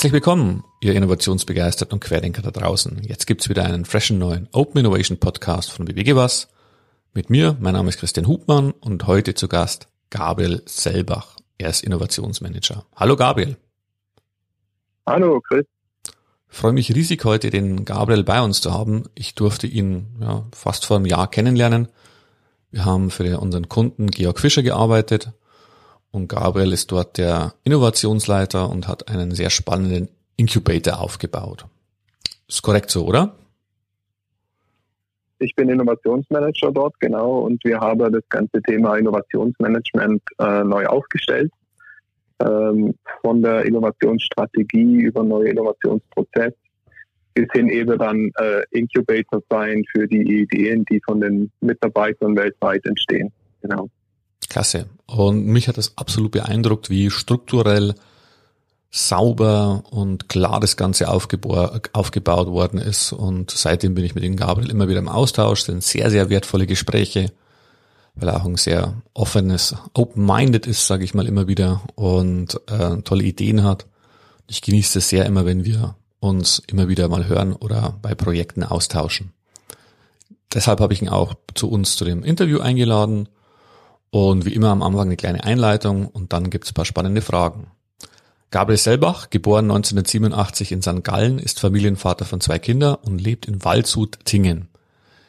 Herzlich willkommen, ihr Innovationsbegeisterten und Querdenker da draußen. Jetzt gibt's wieder einen freshen neuen Open Innovation Podcast von BWG was. Mit mir, mein Name ist Christian Hubmann und heute zu Gast Gabriel Selbach. Er ist Innovationsmanager. Hallo Gabriel. Hallo Chris. Ich freue mich riesig heute, den Gabriel bei uns zu haben. Ich durfte ihn ja, fast vor einem Jahr kennenlernen. Wir haben für unseren Kunden Georg Fischer gearbeitet und Gabriel ist dort der Innovationsleiter und hat einen sehr spannenden Incubator aufgebaut. Ist korrekt so, oder? Ich bin Innovationsmanager dort, genau, und wir haben das ganze Thema Innovationsmanagement äh, neu aufgestellt. Ähm, von der Innovationsstrategie über neue Innovationsprozess bis hin eben dann äh, Incubator sein für die Ideen, die von den Mitarbeitern weltweit entstehen. Genau. Klasse. Und mich hat das absolut beeindruckt, wie strukturell sauber und klar das Ganze aufgebaut worden ist. Und seitdem bin ich mit dem Gabriel immer wieder im Austausch, sind sehr, sehr wertvolle Gespräche, weil er auch ein sehr offenes, open-minded ist, sage ich mal immer wieder, und äh, tolle Ideen hat. Ich genieße es sehr immer, wenn wir uns immer wieder mal hören oder bei Projekten austauschen. Deshalb habe ich ihn auch zu uns zu dem Interview eingeladen und wie immer am Anfang eine kleine Einleitung und dann gibt's ein paar spannende Fragen. Gabriel Selbach, geboren 1987 in St. Gallen, ist Familienvater von zwei Kindern und lebt in Waldshut-Tingen.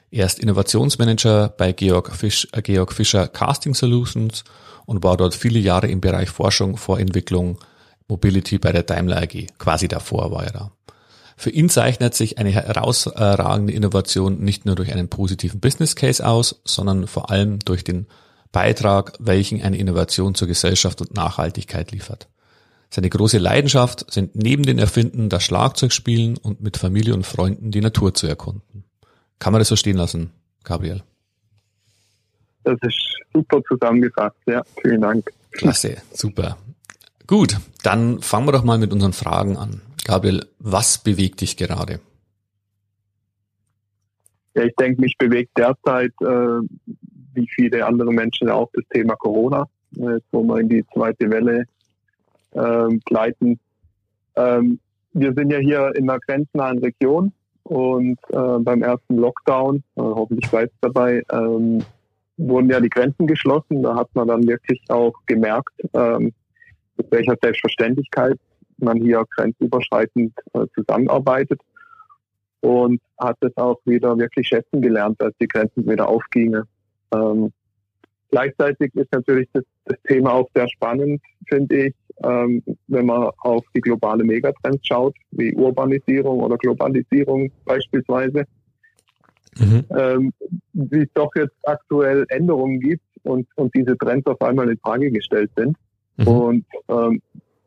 Er ist Innovationsmanager bei Georg, Fisch, äh, Georg Fischer Casting Solutions und war dort viele Jahre im Bereich Forschung, Vorentwicklung, Mobility bei der Daimler AG. Quasi davor war er da. Für ihn zeichnet sich eine herausragende Innovation nicht nur durch einen positiven Business Case aus, sondern vor allem durch den Beitrag, welchen eine Innovation zur Gesellschaft und Nachhaltigkeit liefert. Seine große Leidenschaft sind neben den Erfinden das Schlagzeugspielen und mit Familie und Freunden die Natur zu erkunden. Kann man das so stehen lassen, Gabriel? Das ist super zusammengefasst, ja. Vielen Dank. Klasse, super. Gut, dann fangen wir doch mal mit unseren Fragen an. Gabriel, was bewegt dich gerade? Ja, ich denke, mich bewegt derzeit äh, wie viele andere Menschen auch das Thema Corona, äh, wo wir in die zweite Welle ähm, gleiten. Ähm, wir sind ja hier in einer grenznahen Region und äh, beim ersten Lockdown, äh, hoffentlich bleibt es dabei, ähm, wurden ja die Grenzen geschlossen. Da hat man dann wirklich auch gemerkt, ähm, mit welcher Selbstverständlichkeit man hier grenzüberschreitend äh, zusammenarbeitet und hat es auch wieder wirklich schätzen gelernt, als die Grenzen wieder aufgingen. Ähm, gleichzeitig ist natürlich das, das, Thema auch sehr spannend, finde ich, ähm, wenn man auf die globale Megatrends schaut, wie Urbanisierung oder Globalisierung beispielsweise. Mhm. Ähm, wie es doch jetzt aktuell Änderungen gibt und, und diese Trends auf einmal in Frage gestellt sind. Mhm. Und ähm,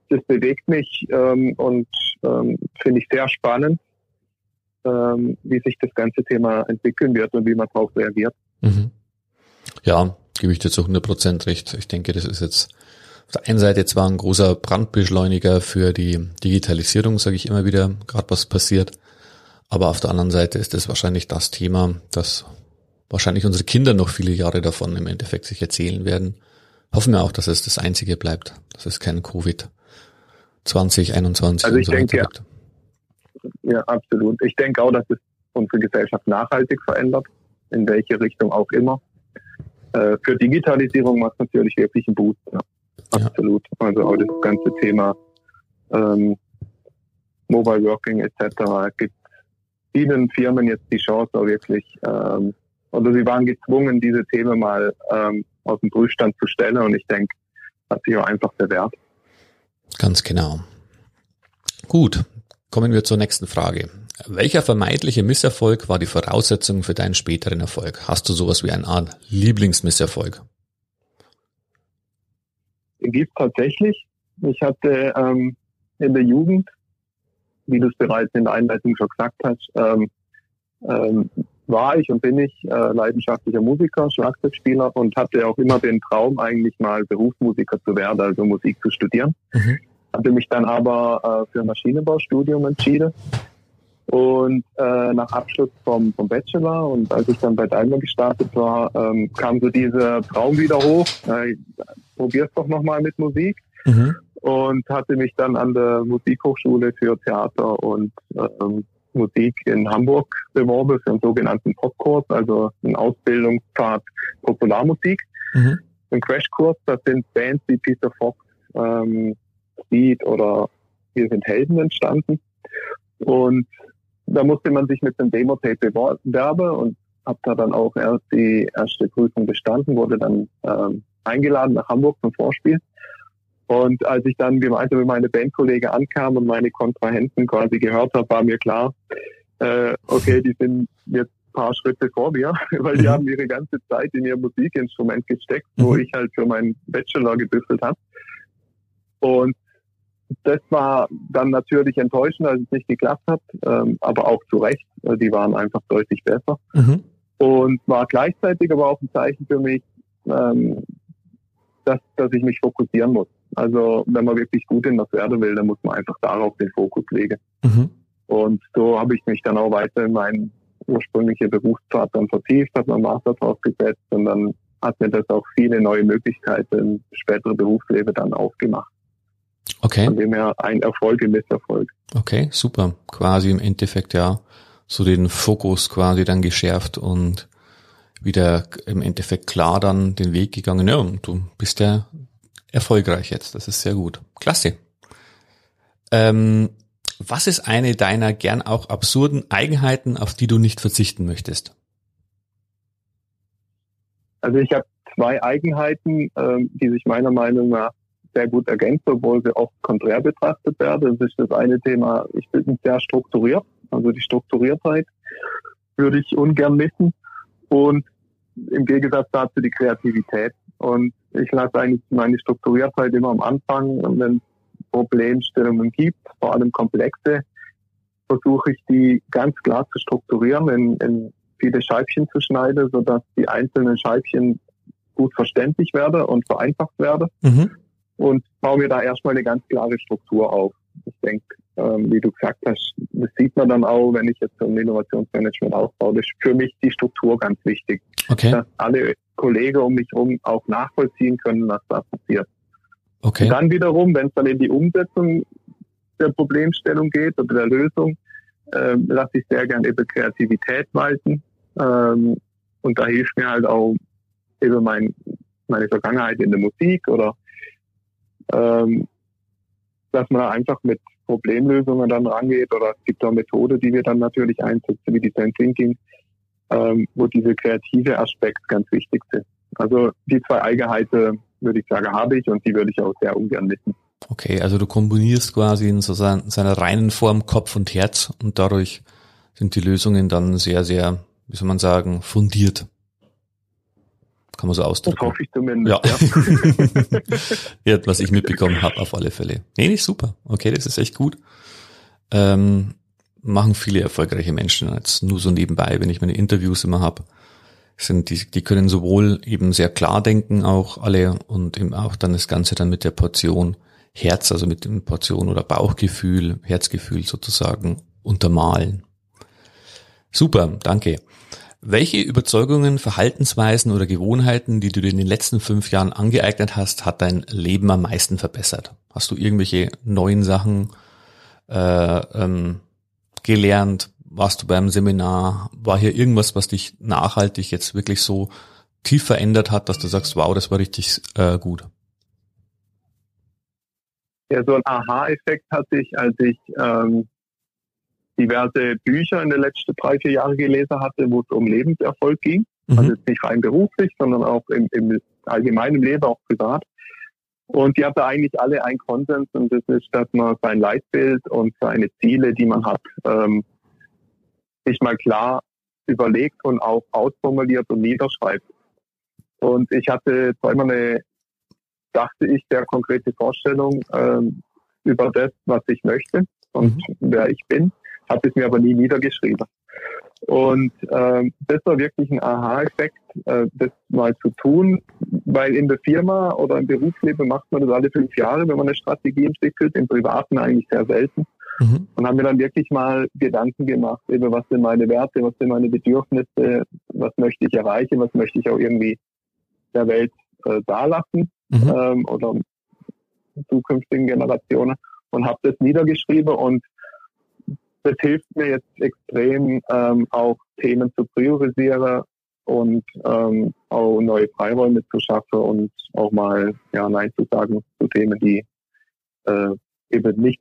das bewegt mich ähm, und ähm, finde ich sehr spannend, ähm, wie sich das ganze Thema entwickeln wird und wie man darauf reagiert. Mhm. Ja, gebe ich dir zu 100 Prozent recht. Ich denke, das ist jetzt auf der einen Seite zwar ein großer Brandbeschleuniger für die Digitalisierung, sage ich immer wieder, gerade was passiert. Aber auf der anderen Seite ist es wahrscheinlich das Thema, das wahrscheinlich unsere Kinder noch viele Jahre davon im Endeffekt sich erzählen werden. Hoffen wir auch, dass es das Einzige bleibt, dass es kein Covid 2021 also ich so denke, ja. ja, absolut. Ich denke auch, dass es unsere Gesellschaft nachhaltig verändert, in welche Richtung auch immer. Äh, für Digitalisierung macht natürlich wirklich einen Boost. Ja. Absolut. Ja. Also auch das ganze Thema ähm, Mobile Working etc. gibt vielen Firmen jetzt die Chance auch wirklich, ähm, oder sie waren gezwungen, diese Themen mal ähm, aus dem Prüfstand zu stellen und ich denke, hat sich auch einfach bewährt. Ganz genau. Gut, kommen wir zur nächsten Frage. Welcher vermeintliche Misserfolg war die Voraussetzung für deinen späteren Erfolg? Hast du sowas wie eine Art Lieblingsmisserfolg? Gibt tatsächlich. Ich hatte ähm, in der Jugend, wie du es bereits in der Einleitung schon gesagt hast, ähm, ähm, war ich und bin ich äh, leidenschaftlicher Musiker, Schlagzeugspieler und hatte auch immer den Traum, eigentlich mal Berufsmusiker zu werden, also Musik zu studieren. Mhm. Hatte mich dann aber äh, für ein Maschinenbaustudium entschieden und äh, nach Abschluss vom, vom Bachelor und als ich dann bei Daimler gestartet war, ähm, kam so dieser Traum wieder hoch, äh, probier's doch nochmal mit Musik. Mhm. und hatte mich dann an der Musikhochschule für Theater und ähm, Musik in Hamburg beworben für einen sogenannten Popkurs, also einen Ausbildungspfad Popularmusik. Mhm. Ein Crashkurs, das sind Bands wie Peter Fox, ähm, Speed oder Wir sind Helden entstanden. Und da musste man sich mit dem Demo-Tape bewerben und habe da dann auch erst die erste Prüfung bestanden, wurde dann ähm, eingeladen nach Hamburg zum Vorspiel. Und als ich dann gemeinsam mit meinen Bandkollegen ankam und meine Kontrahenten quasi gehört habe, war mir klar, äh, okay, die sind jetzt ein paar Schritte vor mir, weil die mhm. haben ihre ganze Zeit in ihr Musikinstrument gesteckt, wo mhm. ich halt für meinen Bachelor gebüffelt habe. Und das war dann natürlich enttäuschend, als es nicht geklappt hat, ähm, aber auch zu Recht. Die waren einfach deutlich besser. Mhm. Und war gleichzeitig aber auch ein Zeichen für mich, ähm, dass, dass ich mich fokussieren muss. Also wenn man wirklich gut in das werden will, dann muss man einfach darauf den Fokus legen. Mhm. Und so habe ich mich dann auch weiter in meinen ursprünglichen Berufspfad dann vertieft, habe meinen Master drauf gesetzt und dann hat mir das auch viele neue Möglichkeiten im späteren Berufsleben dann aufgemacht. Okay. Von dem her ein Erfolg im Misserfolg. Okay, super. Quasi im Endeffekt ja so den Fokus quasi dann geschärft und wieder im Endeffekt klar dann den Weg gegangen. Ja, und du bist ja erfolgreich jetzt. Das ist sehr gut. Klasse. Ähm, was ist eine deiner gern auch absurden Eigenheiten, auf die du nicht verzichten möchtest? Also ich habe zwei Eigenheiten, ähm, die sich meiner Meinung nach sehr gut ergänzen, obwohl sie oft konträr betrachtet werden. Das ist das eine Thema, ich bin sehr strukturiert, also die Strukturiertheit würde ich ungern missen. Und im Gegensatz dazu die Kreativität. Und ich lasse eigentlich meine Strukturiertheit immer am Anfang, wenn es Problemstellungen gibt, vor allem komplexe, versuche ich die ganz klar zu strukturieren, in, in viele Scheibchen zu schneiden, sodass die einzelnen Scheibchen gut verständlich werden und vereinfacht werden. Mhm. Und baue mir da erstmal eine ganz klare Struktur auf. Ich denke, ähm, wie du gesagt hast, das sieht man dann auch, wenn ich jetzt so ein Innovationsmanagement aufbaue, das ist für mich die Struktur ganz wichtig. Okay. Dass alle Kollegen um mich herum auch nachvollziehen können, was da passiert. Okay. Und dann wiederum, wenn es dann in die Umsetzung der Problemstellung geht oder der Lösung, ähm, lasse ich sehr gern über Kreativität walten. Ähm, und da hilft mir halt auch über mein, meine Vergangenheit in der Musik oder ähm, dass man einfach mit Problemlösungen dann rangeht oder es gibt auch Methode, die wir dann natürlich einsetzen, wie Design Thinking, ähm, wo diese kreative Aspekt ganz wichtig sind. Also die zwei Eigenheiten, würde ich sagen, habe ich und die würde ich auch sehr ungern missen. Okay, also du kombinierst quasi in so sein, seiner reinen Form Kopf und Herz und dadurch sind die Lösungen dann sehr, sehr, wie soll man sagen, fundiert. Kann man so ausdrücken. Das hoffe ich zumindest. Ja, ja. was ich mitbekommen habe, auf alle Fälle. Nee, nicht super. Okay, das ist echt gut. Ähm, machen viele erfolgreiche Menschen jetzt nur so nebenbei, wenn ich meine Interviews immer habe. Sind die, die können sowohl eben sehr klar denken, auch alle, und eben auch dann das Ganze dann mit der Portion Herz, also mit dem Portion oder Bauchgefühl, Herzgefühl sozusagen untermalen. Super, danke. Welche Überzeugungen, Verhaltensweisen oder Gewohnheiten, die du dir in den letzten fünf Jahren angeeignet hast, hat dein Leben am meisten verbessert? Hast du irgendwelche neuen Sachen äh, ähm, gelernt? Warst du beim Seminar? War hier irgendwas, was dich nachhaltig jetzt wirklich so tief verändert hat, dass du sagst, wow, das war richtig äh, gut? Ja, so ein Aha-Effekt hatte ich, als ich ähm, diverse Bücher in den letzten drei, vier Jahren gelesen hatte, wo es um Lebenserfolg ging. Mhm. Also jetzt nicht rein beruflich, sondern auch im, im allgemeinen Leben, auch privat. Und die hatten eigentlich alle einen Konsens und das ist, dass man sein Leitbild und seine Ziele, die man hat, ähm, sich mal klar überlegt und auch ausformuliert und niederschreibt. Und ich hatte zweimal eine, dachte ich, sehr konkrete Vorstellung ähm, über das, was ich möchte und mhm. wer ich bin habe es mir aber nie niedergeschrieben. Und ähm, das war wirklich ein Aha-Effekt, äh, das mal zu tun, weil in der Firma oder im Berufsleben macht man das alle fünf Jahre, wenn man eine Strategie entwickelt, im Privaten eigentlich sehr selten. Mhm. Und haben mir dann wirklich mal Gedanken gemacht über was sind meine Werte, was sind meine Bedürfnisse, was möchte ich erreichen, was möchte ich auch irgendwie der Welt äh, dalassen mhm. ähm, oder zukünftigen Generationen und habe das niedergeschrieben und das hilft mir jetzt extrem, ähm, auch Themen zu priorisieren und ähm, auch neue Freiräume zu schaffen und auch mal ja Nein zu sagen zu Themen, die äh, eben nicht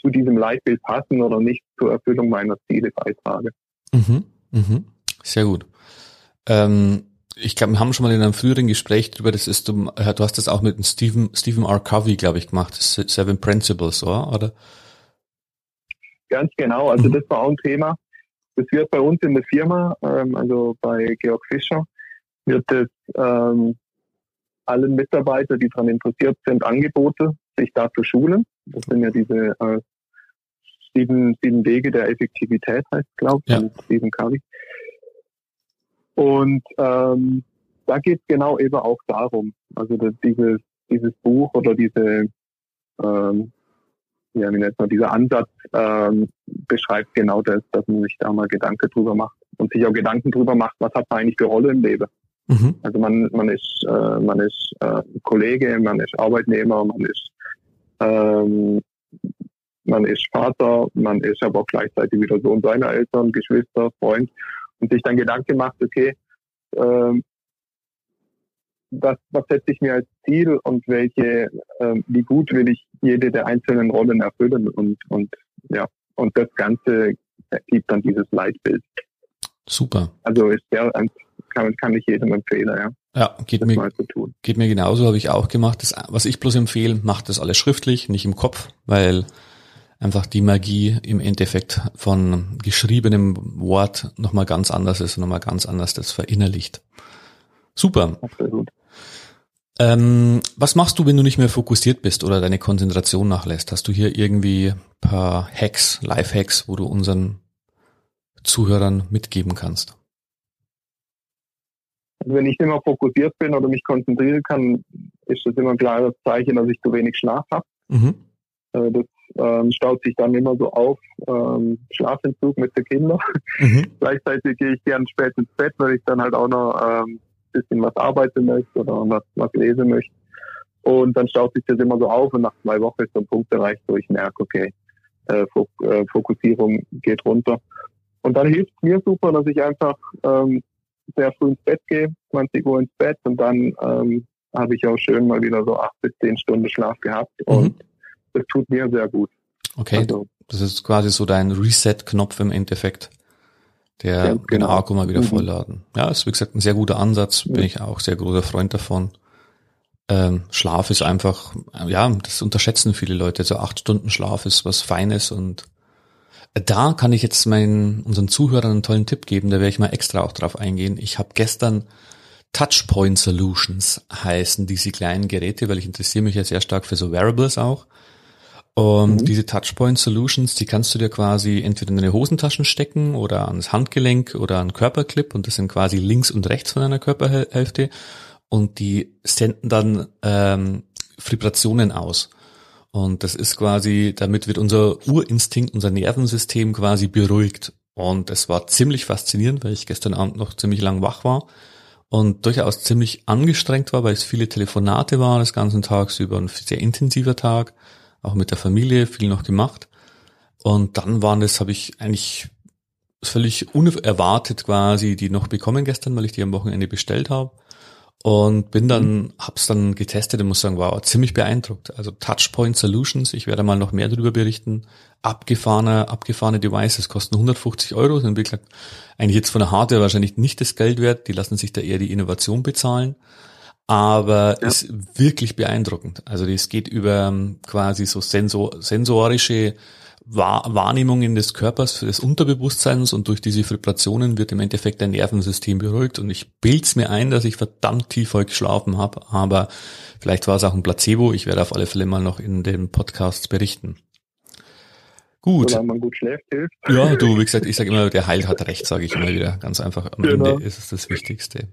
zu diesem Leitbild passen oder nicht zur Erfüllung meiner Ziele beitragen. Mhm, mhm. Sehr gut. Ähm, ich glaube, wir haben schon mal in einem früheren Gespräch darüber, das ist, du, äh, du hast das auch mit Stephen, Stephen R. Covey, glaube ich, gemacht, Seven Principles, oder? oder? Ganz genau, also mhm. das war auch ein Thema. Das wird bei uns in der Firma, ähm, also bei Georg Fischer, wird es ähm, allen Mitarbeitern, die daran interessiert sind, Angebote, sich da zu schulen. Das sind ja diese äh, sieben, sieben Wege der Effektivität, heißt glaube ich, ja. Stephen Covey. Und ähm, da geht es genau eben auch darum, also dieses, dieses Buch oder diese, ähm, ja, wie nennt man, dieser Ansatz ähm, beschreibt genau das, dass man sich da mal Gedanken drüber macht und sich auch Gedanken drüber macht, was hat man eigentlich für Rolle im Leben. Mhm. Also man, man ist, äh, man ist äh, Kollege, man ist Arbeitnehmer, man ist, ähm, man ist Vater, man ist aber auch gleichzeitig wieder Sohn seiner Eltern, Geschwister, Freund und sich dann Gedanken macht, okay, ähm, was, was setze ich mir als Ziel und welche, ähm, wie gut will ich jede der einzelnen Rollen erfüllen und, und ja, und das Ganze gibt dann dieses Leitbild. Super. Also ist der, kann, kann ich jedem empfehlen, ja. Ja, geht mir, geht mir genauso, habe ich auch gemacht. Das, was ich bloß empfehle, macht das alles schriftlich, nicht im Kopf, weil einfach die Magie im Endeffekt von geschriebenem Wort nochmal ganz anders ist und nochmal ganz anders das verinnerlicht. Super. Absolut. Ähm, was machst du, wenn du nicht mehr fokussiert bist oder deine Konzentration nachlässt? Hast du hier irgendwie paar Hacks, Life-Hacks, wo du unseren Zuhörern mitgeben kannst? Also wenn ich immer fokussiert bin oder mich konzentrieren kann, ist das immer ein klares Zeichen, dass ich zu wenig Schlaf habe. Mhm. Äh, das ähm, staut sich dann immer so auf, ähm, Schlafentzug mit den Kindern. Mhm. Gleichzeitig gehe ich gern spät ins Bett, weil ich dann halt auch noch ähm, bisschen was arbeiten möchte oder was, was lesen möchte. Und dann staut sich das immer so auf und nach zwei Wochen ist so ein Punkt erreicht, wo ich merke, okay, äh, äh Fokussierung geht runter. Und dann hilft es mir super, dass ich einfach ähm, sehr früh ins Bett gehe, 20 Uhr ins Bett und dann ähm, habe ich auch schön mal wieder so acht bis zehn Stunden Schlaf gehabt mhm. und das tut mir sehr gut. Okay, also, das ist quasi so dein Reset-Knopf im Endeffekt, der ja, genau. den Akku mal wieder mhm. vollladen. Ja, ist wie gesagt ein sehr guter Ansatz, bin ja. ich auch sehr großer Freund davon. Ähm, Schlaf ist einfach, ja, das unterschätzen viele Leute. So acht Stunden Schlaf ist was Feines und da kann ich jetzt meinen unseren Zuhörern einen tollen Tipp geben. Da werde ich mal extra auch drauf eingehen. Ich habe gestern Touchpoint Solutions heißen diese kleinen Geräte, weil ich interessiere mich ja sehr stark für so Wearables auch. Und mhm. diese Touchpoint Solutions, die kannst du dir quasi entweder in deine Hosentaschen stecken oder ans Handgelenk oder an Körperclip und das sind quasi links und rechts von deiner Körperhälfte und die senden dann ähm, Vibrationen aus. Und das ist quasi, damit wird unser Urinstinkt, unser Nervensystem quasi beruhigt. Und es war ziemlich faszinierend, weil ich gestern Abend noch ziemlich lang wach war und durchaus ziemlich angestrengt war, weil es viele Telefonate waren des ganzen Tags über, ein sehr intensiver Tag auch mit der Familie viel noch gemacht. Und dann waren das, habe ich eigentlich völlig unerwartet quasi die noch bekommen gestern, weil ich die am Wochenende bestellt habe. Und bin dann, mhm. hab's dann getestet und muss sagen, wow, ziemlich beeindruckt. Also Touchpoint Solutions, ich werde mal noch mehr darüber berichten. Abgefahrene, abgefahrene Devices kosten 150 Euro, sind wie gesagt eigentlich jetzt von der Hardware wahrscheinlich nicht das Geld wert. Die lassen sich da eher die Innovation bezahlen aber ja. ist wirklich beeindruckend. Also das geht über ähm, quasi so sensor, sensorische Wahrnehmungen des Körpers, des Unterbewusstseins und durch diese Vibrationen wird im Endeffekt dein Nervensystem beruhigt und ich bild's mir ein, dass ich verdammt tief heute geschlafen habe, aber vielleicht war es auch ein Placebo. Ich werde auf alle Fälle mal noch in den Podcasts berichten. Gut. Solange man gut schläft, hilft. Ja, du, wie gesagt, ich sage immer, der Heil hat recht, sage ich immer wieder. Ganz einfach. Am genau. Ende ist es das Wichtigste.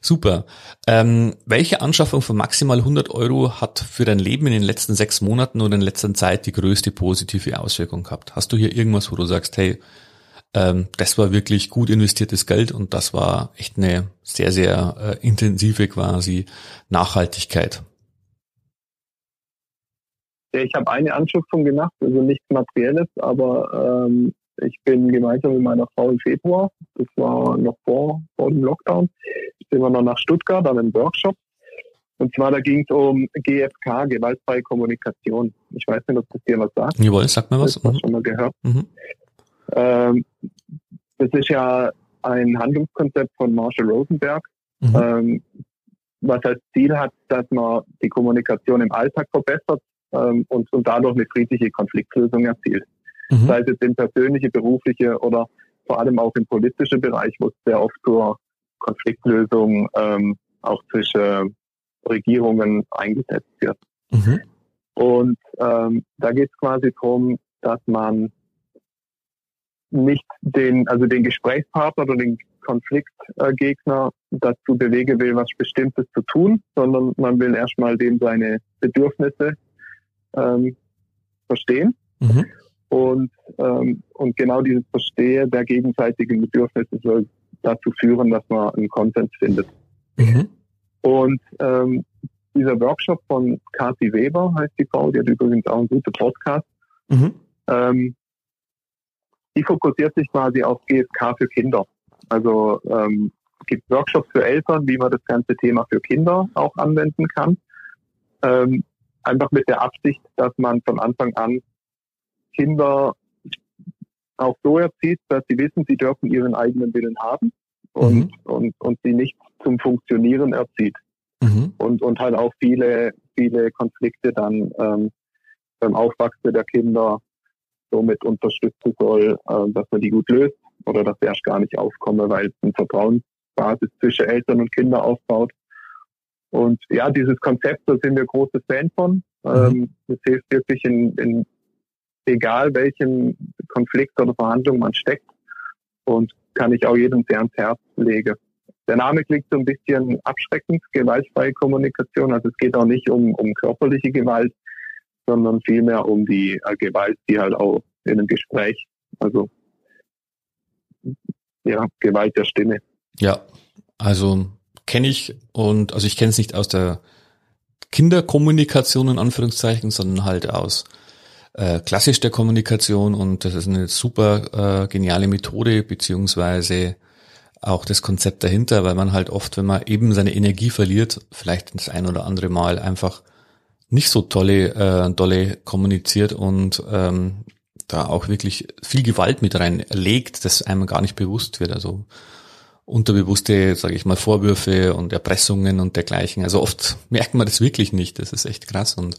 Super. Ähm, welche Anschaffung von maximal 100 Euro hat für dein Leben in den letzten sechs Monaten oder in letzter Zeit die größte positive Auswirkung gehabt? Hast du hier irgendwas, wo du sagst, hey, ähm, das war wirklich gut investiertes Geld und das war echt eine sehr, sehr äh, intensive quasi Nachhaltigkeit? Ja, ich habe eine Anschubung gemacht, also nichts Materielles, aber ähm, ich bin gemeinsam mit meiner Frau im Februar, das war noch vor, vor dem Lockdown, sind wir noch nach Stuttgart an einem Workshop. Und zwar, da ging es um GFK, gewaltfreie Kommunikation. Ich weiß nicht, ob das dir was sagt. Jawohl, sag mir was. Das du schon mal gehört. Mhm. Ähm, das ist ja ein Handlungskonzept von Marshall Rosenberg, mhm. ähm, was als Ziel hat, dass man die Kommunikation im Alltag verbessert ähm, und, und dadurch eine friedliche Konfliktlösung erzielt. Mhm. Sei es jetzt im persönliche, berufliche oder vor allem auch im politischen Bereich, wo es sehr oft zur Konfliktlösung ähm, auch zwischen Regierungen eingesetzt wird. Mhm. Und ähm, da geht es quasi darum, dass man nicht den, also den Gesprächspartner oder den Konfliktgegner dazu bewegen will, was Bestimmtes zu tun, sondern man will erstmal dem seine Bedürfnisse ähm, verstehen. Mhm. Und, ähm, und genau dieses Verstehen der gegenseitigen Bedürfnisse soll dazu führen, dass man einen Konsens findet. Mhm. Und ähm, dieser Workshop von Kathy Weber heißt die Frau, die hat übrigens auch einen guten Podcast. Mhm. Ähm, die fokussiert sich quasi auf GFK für Kinder. Also ähm, gibt Workshops für Eltern, wie man das ganze Thema für Kinder auch anwenden kann. Ähm, einfach mit der Absicht, dass man von Anfang an Kinder auch so erzieht, dass sie wissen, sie dürfen ihren eigenen Willen haben und, mhm. und, und sie nicht zum Funktionieren erzieht. Mhm. Und, und halt auch viele, viele Konflikte dann ähm, beim Aufwachsen der Kinder somit unterstützen soll, äh, dass man die gut löst oder dass sie erst gar nicht aufkommen, weil es eine Vertrauensbasis zwischen Eltern und Kindern aufbaut. Und ja, dieses Konzept, da sind wir große Fan von. Mhm. Ähm, das hilft wirklich in, in egal welchen Konflikt oder Verhandlung man steckt und kann ich auch jedem sehr ans Herz legen. Der Name klingt so ein bisschen abschreckend, gewaltfreie Kommunikation. Also es geht auch nicht um, um körperliche Gewalt, sondern vielmehr um die äh, Gewalt, die halt auch in einem Gespräch, also ja, Gewalt der Stimme. Ja, also kenne ich und also ich kenne es nicht aus der Kinderkommunikation in Anführungszeichen, sondern halt aus äh, klassisch der Kommunikation und das ist eine super äh, geniale Methode beziehungsweise auch das Konzept dahinter, weil man halt oft, wenn man eben seine Energie verliert, vielleicht das ein oder andere Mal einfach nicht so tolle, äh, dolle kommuniziert und ähm, da auch wirklich viel Gewalt mit reinlegt, das einem gar nicht bewusst wird. Also unterbewusste, sage ich mal, Vorwürfe und Erpressungen und dergleichen. Also oft merkt man das wirklich nicht. Das ist echt krass und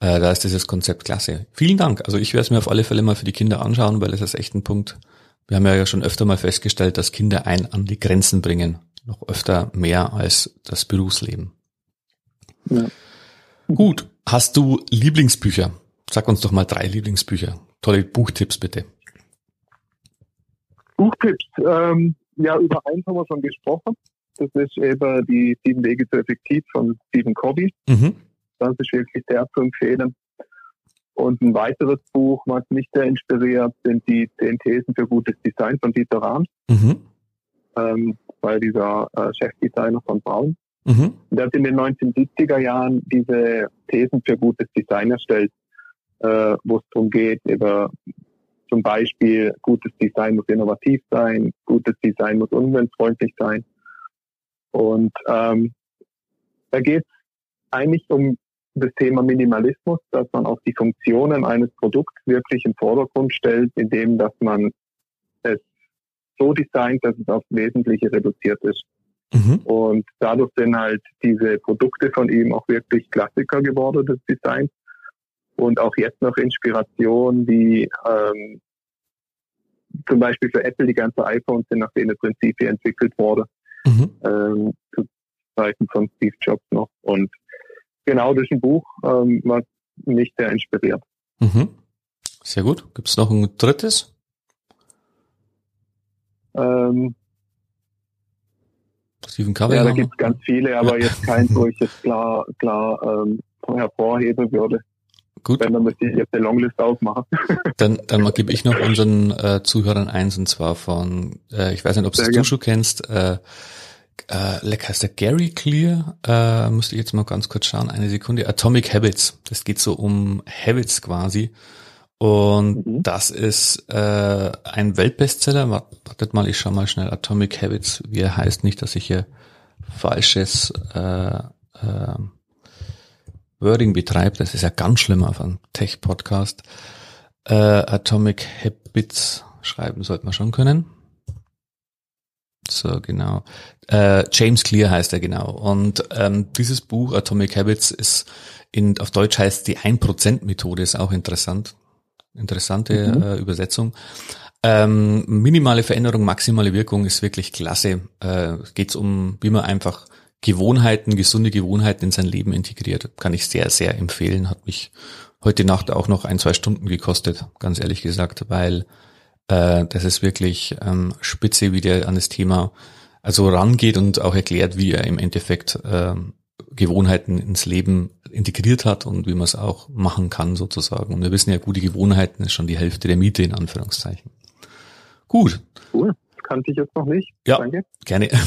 äh, da ist dieses Konzept klasse. Vielen Dank. Also ich werde es mir auf alle Fälle mal für die Kinder anschauen, weil es ist echt ein Punkt. Wir haben ja schon öfter mal festgestellt, dass Kinder ein an die Grenzen bringen. Noch öfter mehr als das Berufsleben. Ja. Gut. Hast du Lieblingsbücher? Sag uns doch mal drei Lieblingsbücher. Tolle Buchtipps bitte. Buchtipps. Ähm, ja, über eins haben wir schon gesprochen. Das ist eben die sieben Wege zu effektiv von Stephen Covey. Mhm. Das ist wirklich sehr zu empfehlen. Und ein weiteres Buch, was mich sehr inspiriert, sind die zehn Thesen für gutes Design von Dieter Rahn. Mhm. Ähm, weil dieser äh, Chefdesigner von Braun. Mhm. Der hat in den 1970er Jahren diese Thesen für gutes Design erstellt, äh, wo es darum geht, über zum Beispiel gutes Design muss innovativ sein, gutes Design muss umweltfreundlich sein. Und ähm, da geht es eigentlich um das Thema Minimalismus, dass man auch die Funktionen eines Produkts wirklich im Vordergrund stellt, indem dass man es so designt, dass es aufs Wesentliche reduziert ist. Mhm. Und dadurch sind halt diese Produkte von ihm auch wirklich Klassiker geworden, das Design. Und auch jetzt noch Inspiration, die ähm, zum Beispiel für Apple die ganzen iPhones sind nach denen Prinzipien entwickelt wurde. Mhm. Ähm, zu Zeiten von Steve Jobs noch. Und genau durch ein Buch, ähm, was mich sehr inspiriert. Mhm. Sehr gut. Gibt es noch ein drittes? Ähm, Stephen Covey. Ja, da gibt es ganz viele, aber ja. jetzt keins, wo ich jetzt klar, klar ähm, hervorheben würde. Gut. Wenn, dann müsste ich jetzt eine Longlist aufmachen. Dann, dann gebe ich noch unseren äh, Zuhörern eins, und zwar von, äh, ich weiß nicht, ob du schon kennst, äh, äh, lecker heißt der Gary Clear, äh, müsste ich jetzt mal ganz kurz schauen, eine Sekunde, Atomic Habits. Das geht so um Habits quasi. Und mhm. das ist äh, ein Weltbestseller. Wartet mal, ich schau mal schnell Atomic Habits, wie er heißt, nicht, dass ich hier falsches äh, äh, Wording betreibe. Das ist ja ganz schlimm auf einem Tech-Podcast. Äh, Atomic Habits schreiben sollte man schon können. So, genau. Äh, James Clear heißt er genau. Und ähm, dieses Buch, Atomic Habits, ist in, auf Deutsch heißt die 1%-Methode, ist auch interessant. Interessante mhm. äh, Übersetzung. Ähm, minimale Veränderung, maximale Wirkung ist wirklich klasse. Äh, Geht um, wie man einfach Gewohnheiten, gesunde Gewohnheiten in sein Leben integriert. Kann ich sehr, sehr empfehlen. Hat mich heute Nacht auch noch ein, zwei Stunden gekostet, ganz ehrlich gesagt, weil äh, das ist wirklich ähm, spitze, wie der an das Thema also rangeht und auch erklärt, wie er im Endeffekt äh, Gewohnheiten ins Leben integriert hat und wie man es auch machen kann sozusagen. Und wir wissen ja, gute Gewohnheiten ist schon die Hälfte der Miete in Anführungszeichen. Gut. Cool. Kannte ich jetzt noch nicht. Ja, Danke. gerne.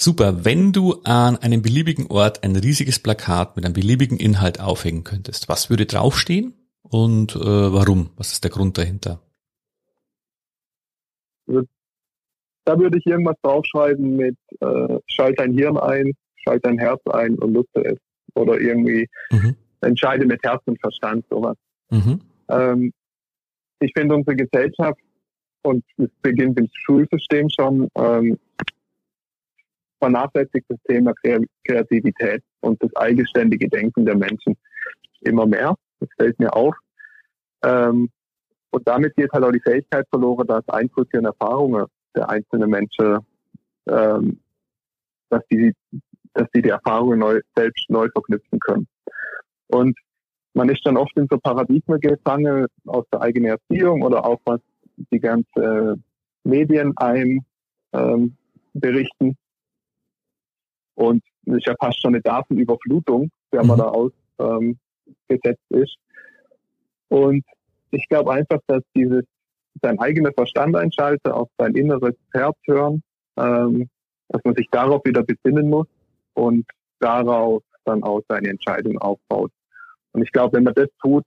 Super. Wenn du an einem beliebigen Ort ein riesiges Plakat mit einem beliebigen Inhalt aufhängen könntest, was würde draufstehen und äh, warum? Was ist der Grund dahinter? Da würde ich irgendwas draufschreiben mit äh, schalt dein Hirn ein, schalt dein Herz ein und nutze es. Oder irgendwie mhm. entscheide mit Herz und Verstand, sowas. Mhm. Ähm, ich finde unsere Gesellschaft, und es beginnt im Schulsystem schon, ähm, vernachlässigt das Thema Kreativität und das eigenständige Denken der Menschen immer mehr. Das fällt mir auf. Ähm, und damit geht halt auch die Fähigkeit verloren, dass Eindrücke und Erfahrungen der einzelnen Menschen, ähm, dass die, dass die die Erfahrungen neu, selbst neu verknüpfen können. Und man ist dann oft in so Paradigmen gefangen aus der eigenen Erziehung oder auch was die ganze Medien einem ähm, berichten. Und es ist ja fast schon eine Datenüberflutung, der man mhm. da ausgesetzt ähm, ist. Und ich glaube einfach, dass dieses sein eigener Verstand einschalten, auf sein inneres Herz hören, ähm, dass man sich darauf wieder besinnen muss und darauf dann auch seine Entscheidung aufbaut. Und ich glaube, wenn man das tut,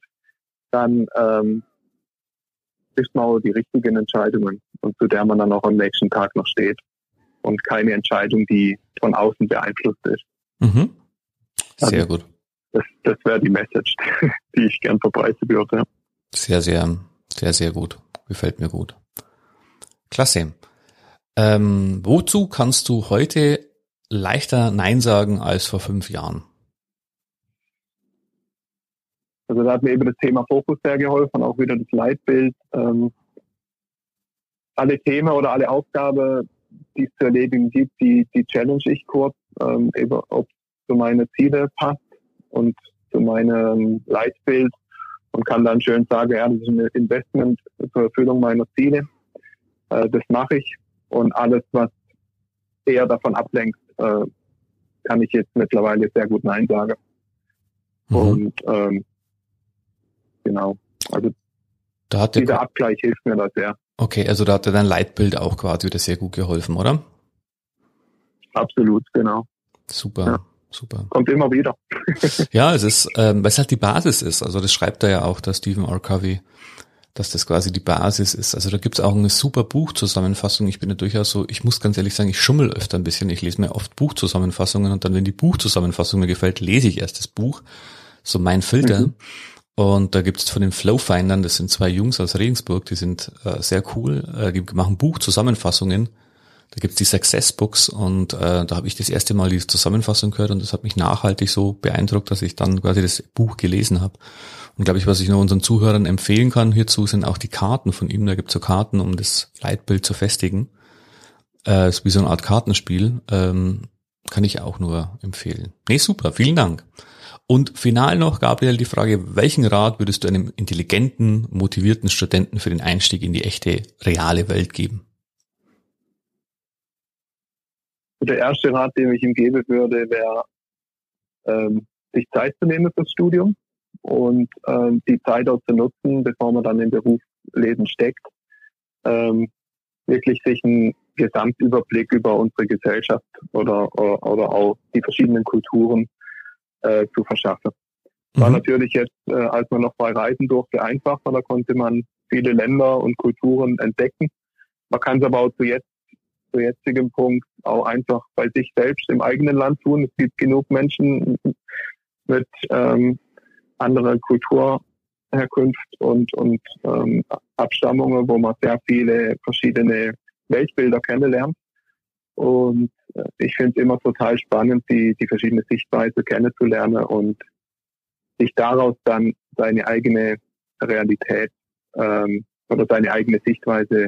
dann ähm, trifft man auch die richtigen Entscheidungen und zu der man dann auch am nächsten Tag noch steht und keine Entscheidung, die von außen beeinflusst ist. Mhm. Sehr also, gut. Das, das wäre die Message, die ich gern verbreiten würde. Sehr, sehr, sehr, sehr gut. Gefällt mir gut. Klasse. Ähm, wozu kannst du heute leichter Nein sagen als vor fünf Jahren? Also da hat mir eben das Thema Fokus sehr geholfen, auch wieder das Leitbild. Ähm, alle Themen oder alle Aufgaben, die es zu erledigen gibt, die, die challenge ich kurz, ähm, eben ob es zu meine Ziele passt und zu meinem Leitbild und kann dann schön sagen, ja, das ist ein Investment zur Erfüllung meiner Ziele. Äh, das mache ich. Und alles, was eher davon ablenkt, äh, kann ich jetzt mittlerweile sehr gut Nein sagen. Mhm. Und ähm, genau. Also dieser Abgleich hilft mir da sehr. Okay, also da hat dir dein Leitbild auch quasi wieder sehr gut geholfen, oder? Absolut, genau. Super. Ja. Super. Kommt immer wieder. ja, es ist, ähm, weil es halt die Basis ist. Also das schreibt er ja auch, der Stephen R. Covey, dass das quasi die Basis ist. Also da gibt's auch eine super Buchzusammenfassung. Ich bin ja durchaus so, ich muss ganz ehrlich sagen, ich schummel öfter ein bisschen. Ich lese mir oft Buchzusammenfassungen und dann, wenn die Buchzusammenfassung mir gefällt, lese ich erst das Buch. So mein Filter. Mhm. Und da gibt's von den Flowfindern, das sind zwei Jungs aus Regensburg, die sind äh, sehr cool, äh, die machen Buchzusammenfassungen da gibt's die Success Books und äh, da habe ich das erste Mal die Zusammenfassung gehört und das hat mich nachhaltig so beeindruckt, dass ich dann quasi das Buch gelesen habe. Und glaube ich, was ich nur unseren Zuhörern empfehlen kann hierzu, sind auch die Karten von ihm. Da gibt's so Karten, um das Leitbild zu festigen. Äh, ist wie so eine Art Kartenspiel. Ähm, kann ich auch nur empfehlen. Nee, super, vielen Dank. Und final noch, Gabriel, die Frage, welchen Rat würdest du einem intelligenten, motivierten Studenten für den Einstieg in die echte, reale Welt geben? der erste Rat, den ich ihm geben würde, wäre, ähm, sich Zeit zu nehmen fürs Studium und ähm, die Zeit auch zu nutzen, bevor man dann im Berufsleben steckt, ähm, wirklich sich ein Gesamtüberblick über unsere Gesellschaft oder, oder, oder auch die verschiedenen Kulturen äh, zu verschaffen. War mhm. natürlich jetzt, äh, als man noch frei reisen durfte, einfacher. Da konnte man viele Länder und Kulturen entdecken. Man kann es aber auch zu jetzt, zu jetzigem Punkt auch einfach bei sich selbst im eigenen Land tun. Es gibt genug Menschen mit ähm, anderer Kulturherkunft und, und ähm, Abstammungen, wo man sehr viele verschiedene Weltbilder kennenlernt. Und äh, ich finde es immer total spannend, die, die verschiedene Sichtweise kennenzulernen und sich daraus dann seine eigene Realität ähm, oder seine eigene Sichtweise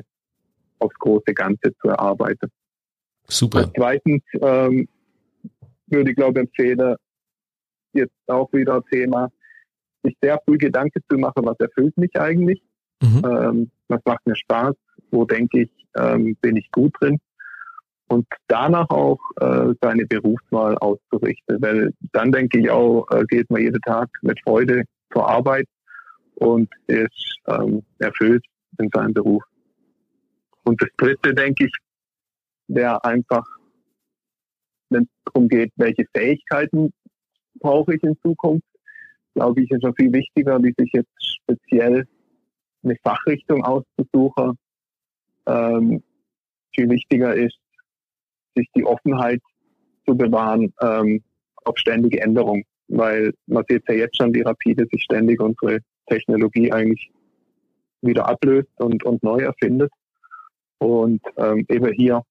aufs große Ganze zu erarbeiten. Super. Und zweitens ähm, würde ich glaube empfehlen, jetzt auch wieder Thema, sich sehr früh Gedanken zu machen, was erfüllt mich eigentlich, mhm. ähm, was macht mir Spaß, wo denke ich, ähm, bin ich gut drin und danach auch äh, seine Berufswahl auszurichten, weil dann denke ich auch, äh, geht man jeden Tag mit Freude zur Arbeit und ist ähm, erfüllt in seinem Beruf. Und das Dritte, denke ich, wäre einfach, wenn es darum geht, welche Fähigkeiten brauche ich in Zukunft, glaube ich, ist schon viel wichtiger, wie sich jetzt speziell eine Fachrichtung auszusuchen. Ähm, viel wichtiger ist, sich die Offenheit zu bewahren ähm, auf ständige Änderung, weil man sieht ja jetzt schon, wie rapide sich ständig unsere Technologie eigentlich wieder ablöst und, und neu erfindet. Und ähm, eben hier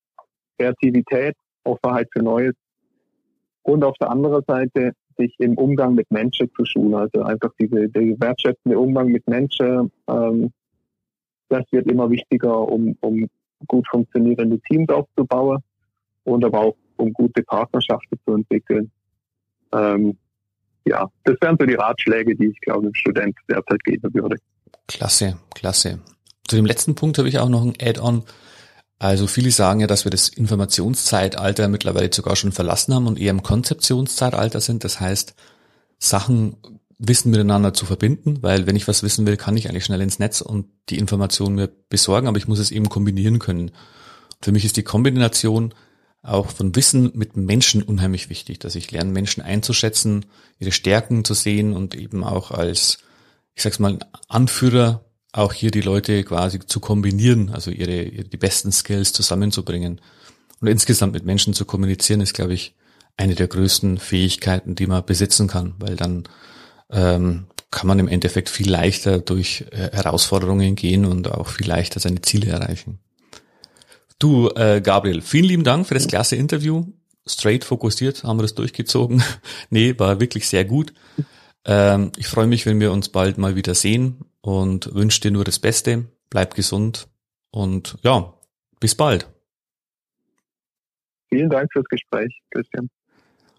Kreativität, Offenheit für Neues. Und auf der anderen Seite sich im Umgang mit Menschen zu schulen, also einfach diese der wertschätzende Umgang mit Menschen, ähm, das wird immer wichtiger, um, um gut funktionierende Teams aufzubauen und aber auch um gute Partnerschaften zu entwickeln. Ähm, ja, das wären so die Ratschläge, die ich glaube dem Student derzeit geben würde. Klasse, klasse. Zu dem letzten Punkt habe ich auch noch ein Add-on. Also viele sagen ja, dass wir das Informationszeitalter mittlerweile sogar schon verlassen haben und eher im Konzeptionszeitalter sind. Das heißt, Sachen Wissen miteinander zu verbinden, weil wenn ich was wissen will, kann ich eigentlich schnell ins Netz und die Informationen mir besorgen, aber ich muss es eben kombinieren können. Für mich ist die Kombination auch von Wissen mit Menschen unheimlich wichtig, dass ich lerne, Menschen einzuschätzen, ihre Stärken zu sehen und eben auch als, ich sag's mal, Anführer auch hier die Leute quasi zu kombinieren, also ihre, die besten Skills zusammenzubringen. Und insgesamt mit Menschen zu kommunizieren, ist, glaube ich, eine der größten Fähigkeiten, die man besitzen kann, weil dann ähm, kann man im Endeffekt viel leichter durch äh, Herausforderungen gehen und auch viel leichter seine Ziele erreichen. Du, äh, Gabriel, vielen lieben Dank für das klasse Interview. Straight fokussiert haben wir das durchgezogen. nee, war wirklich sehr gut. Ähm, ich freue mich, wenn wir uns bald mal wieder sehen und wünsche dir nur das Beste. Bleib gesund und ja, bis bald. Vielen Dank fürs Gespräch, Christian.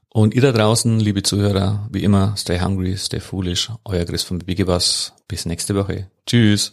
Und ihr da draußen, liebe Zuhörer, wie immer, stay hungry, stay foolish. Euer Chris von Biggebus. Bis nächste Woche. Tschüss.